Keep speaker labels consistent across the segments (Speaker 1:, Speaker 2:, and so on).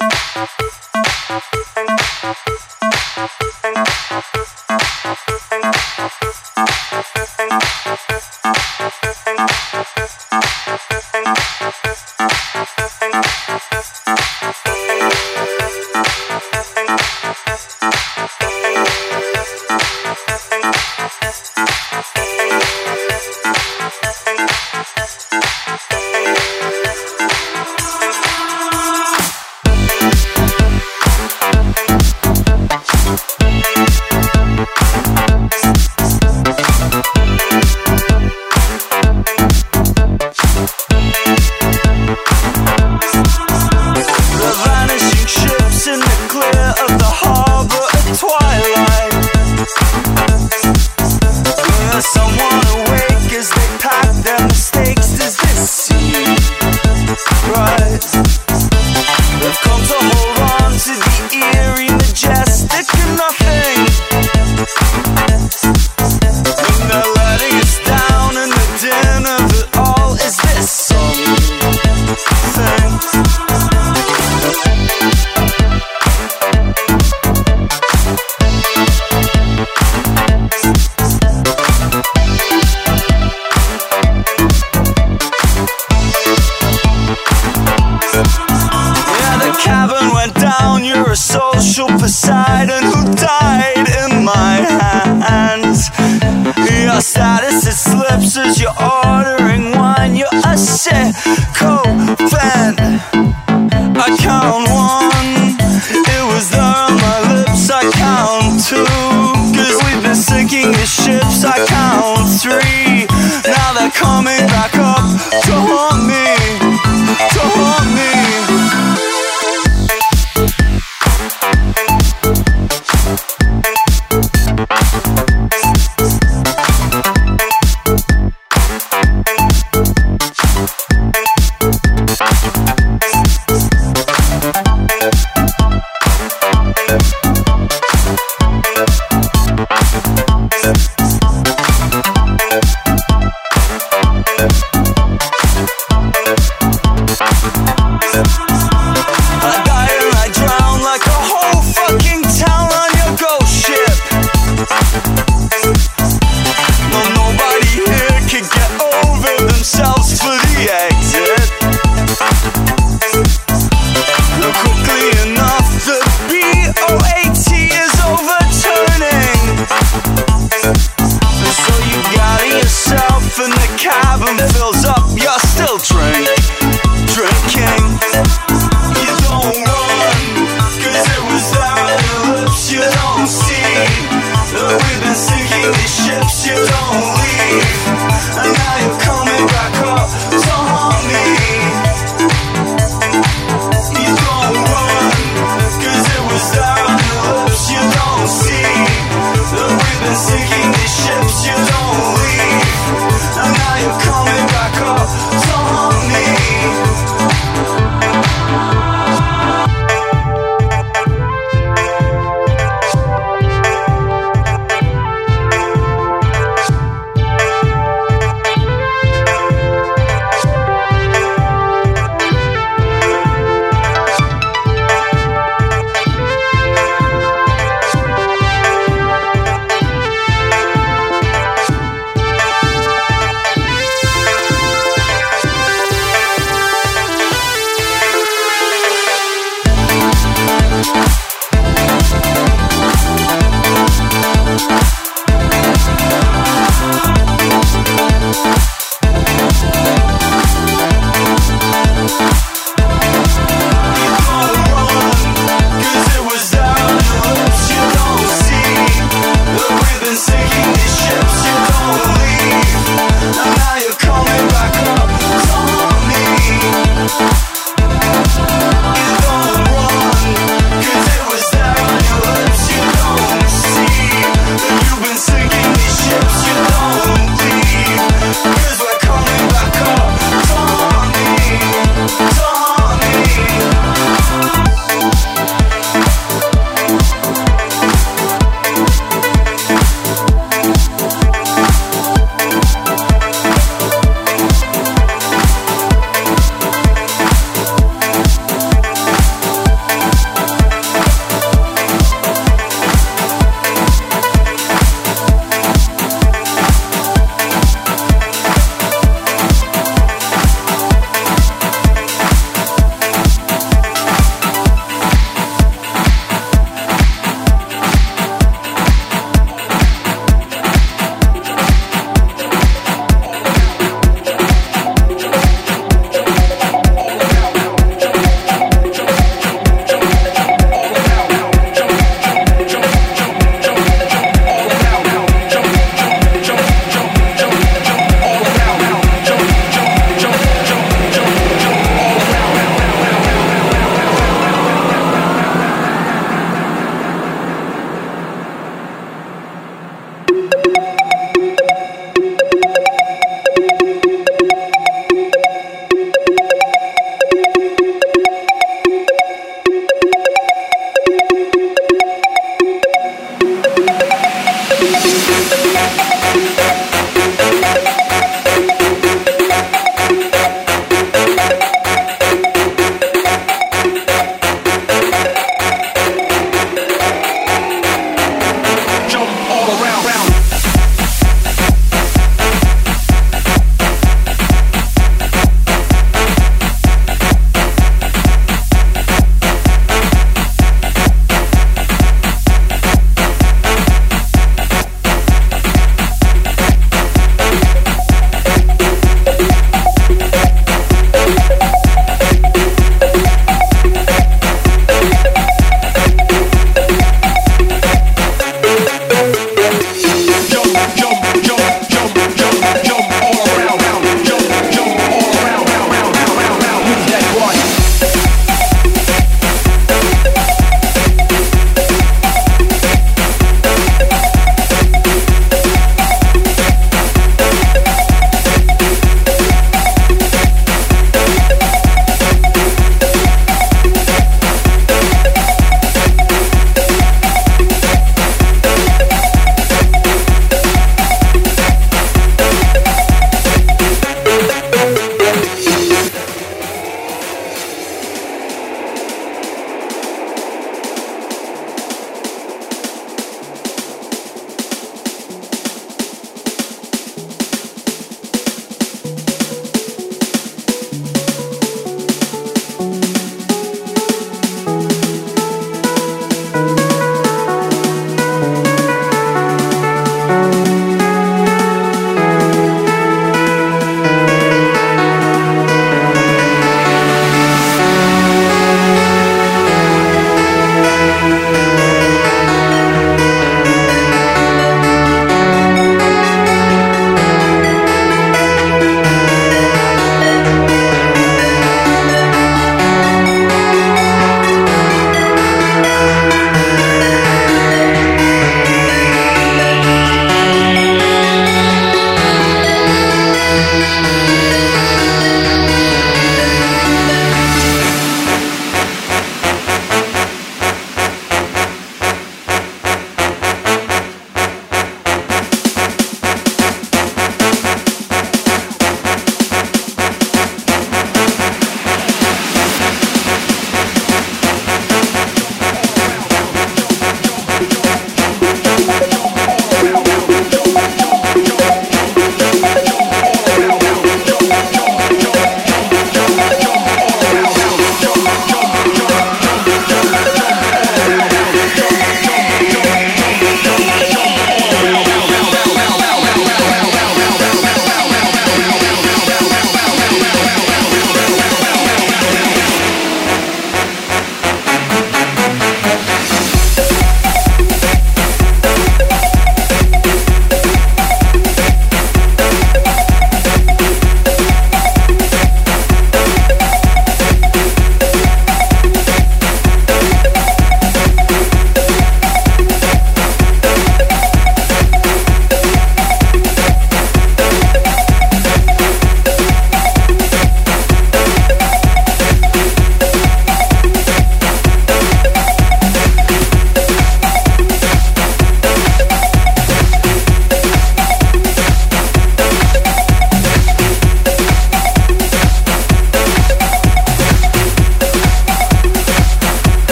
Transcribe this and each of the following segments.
Speaker 1: Thank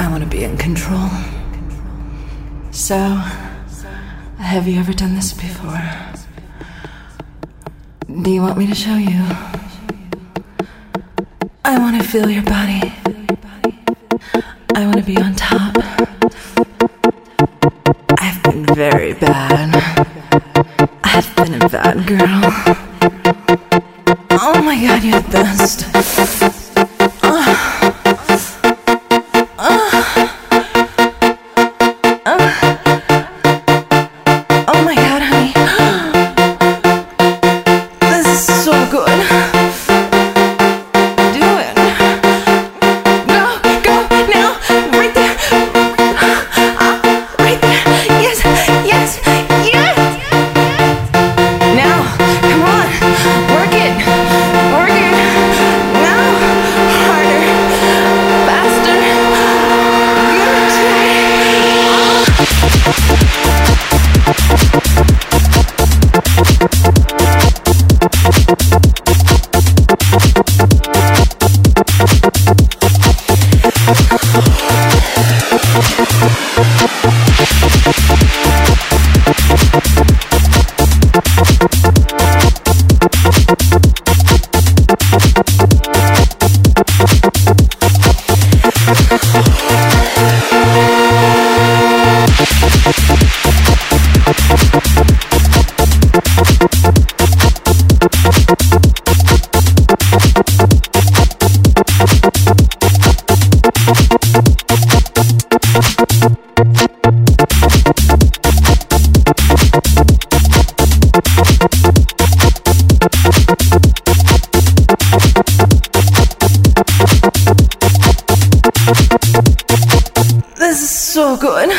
Speaker 1: I want to be in control. So, have you ever done this before? Do you want me to show you?
Speaker 2: I want to feel your body. I want to be on top. I've been very bad. I've been a bad girl. Good.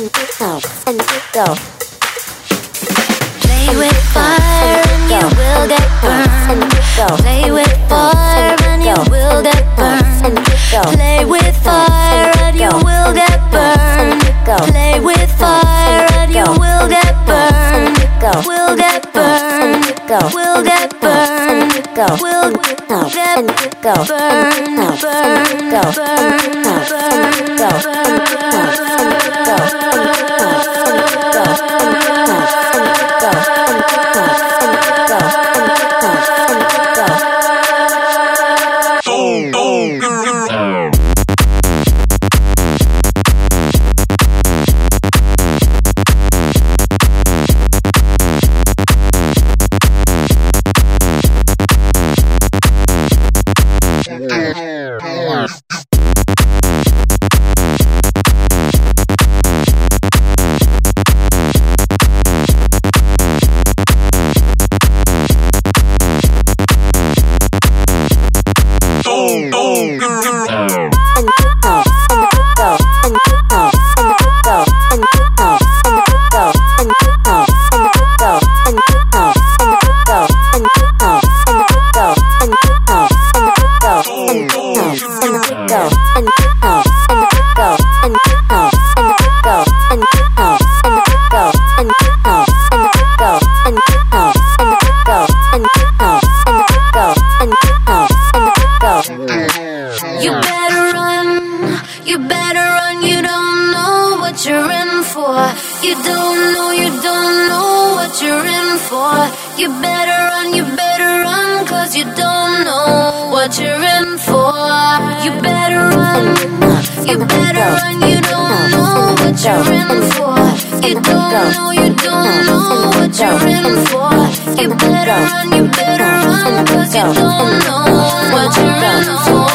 Speaker 2: and keep go and keep go. Play with fire and you will get burned. Play with fire and you will get burned. Play with fire and you will get burned. Play with fire and you will get burned. Will get burned. Will get burned. Will get burned. Burn. Burn. Burn. Burn. Burn. for. You better run, you better run, cause you don't know what you're in for. You better run, you better run, you don't know what you're in for. You don't know, you don't
Speaker 3: know what
Speaker 4: you're in for. You better run, you better run, cause you don't know what you're in for.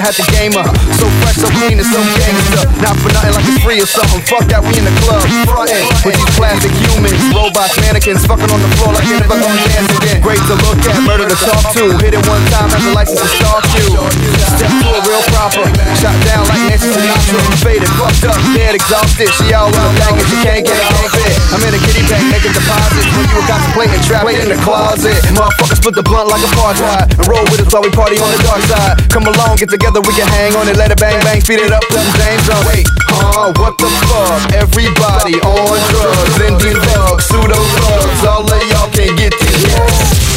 Speaker 4: Have to game her. So fresh, so clean, and so gangster. Not for nothing like it's free or something. Fuck that, we in the club, frontin' with these plastic humans, robots, mannequins, fucking on the floor like they never gonna dance again. Great to look at, murder to talk to. Hit it one time, as a license to stalk you. Step to it real proper, shot down like Nancy Sinatra. Faded, fucked up, dead, exhausted. She all out banging, she can't get it, can't fit. I'm in a kitty bank making deposits when you were contemplating trapped in the closet. Motherfuckers split the blunt like a apartheid and roll with us while we party on the dark side. Come along, get together, we can hang on it, let it bang bang, speed it up, some James on. Wait, huh? What the fuck? Everybody on drugs, indie thugs, pseudo thugs. All of y'all can get these.